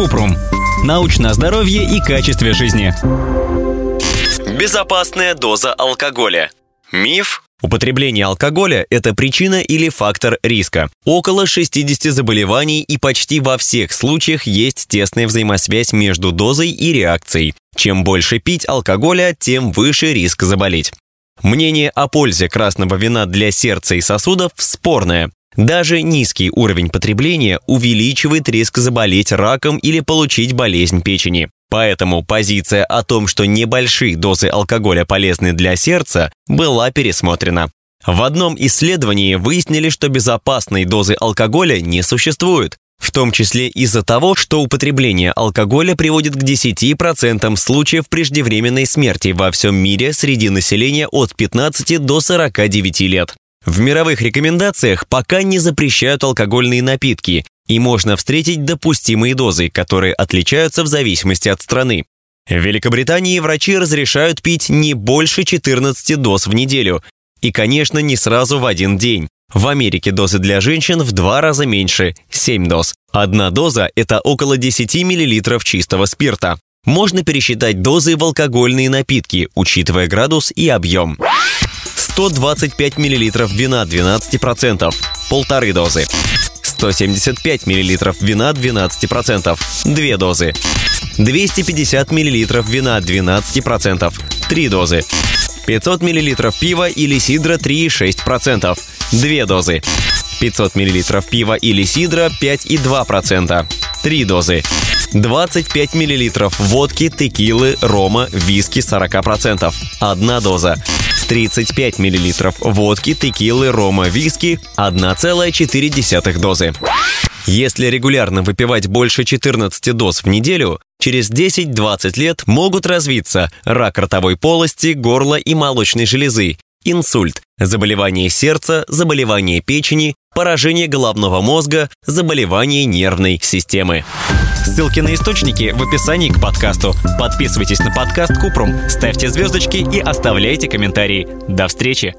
Купрум. Научное здоровье и качестве жизни. Безопасная доза алкоголя. Миф Употребление алкоголя – это причина или фактор риска. Около 60 заболеваний и почти во всех случаях есть тесная взаимосвязь между дозой и реакцией. Чем больше пить алкоголя, тем выше риск заболеть. Мнение о пользе красного вина для сердца и сосудов спорное. Даже низкий уровень потребления увеличивает риск заболеть раком или получить болезнь печени. Поэтому позиция о том, что небольшие дозы алкоголя полезны для сердца, была пересмотрена. В одном исследовании выяснили, что безопасной дозы алкоголя не существует, в том числе из-за того, что употребление алкоголя приводит к 10% случаев преждевременной смерти во всем мире среди населения от 15 до 49 лет. В мировых рекомендациях пока не запрещают алкогольные напитки, и можно встретить допустимые дозы, которые отличаются в зависимости от страны. В Великобритании врачи разрешают пить не больше 14 доз в неделю, и, конечно, не сразу в один день. В Америке дозы для женщин в два раза меньше – 7 доз. Одна доза – это около 10 мл чистого спирта. Можно пересчитать дозы в алкогольные напитки, учитывая градус и объем. 125 мл вина 12%, полторы дозы. 175 мл вина 12%, 2 дозы. 250 мл вина 12%, 3 дозы. 500 мл пива или сидра 3,6%, 2 дозы. 500 мл пива или сидра 5,2%, 3 дозы. 25 мл водки, текилы, рома, виски 40%, 1 доза. 35 мл водки, текилы, рома, виски 1,4 дозы. Если регулярно выпивать больше 14 доз в неделю, через 10-20 лет могут развиться рак ротовой полости, горла и молочной железы, инсульт, заболевание сердца, заболевание печени, поражение головного мозга, заболевание нервной системы. Ссылки на источники в описании к подкасту. Подписывайтесь на подкаст Купрум, ставьте звездочки и оставляйте комментарии. До встречи!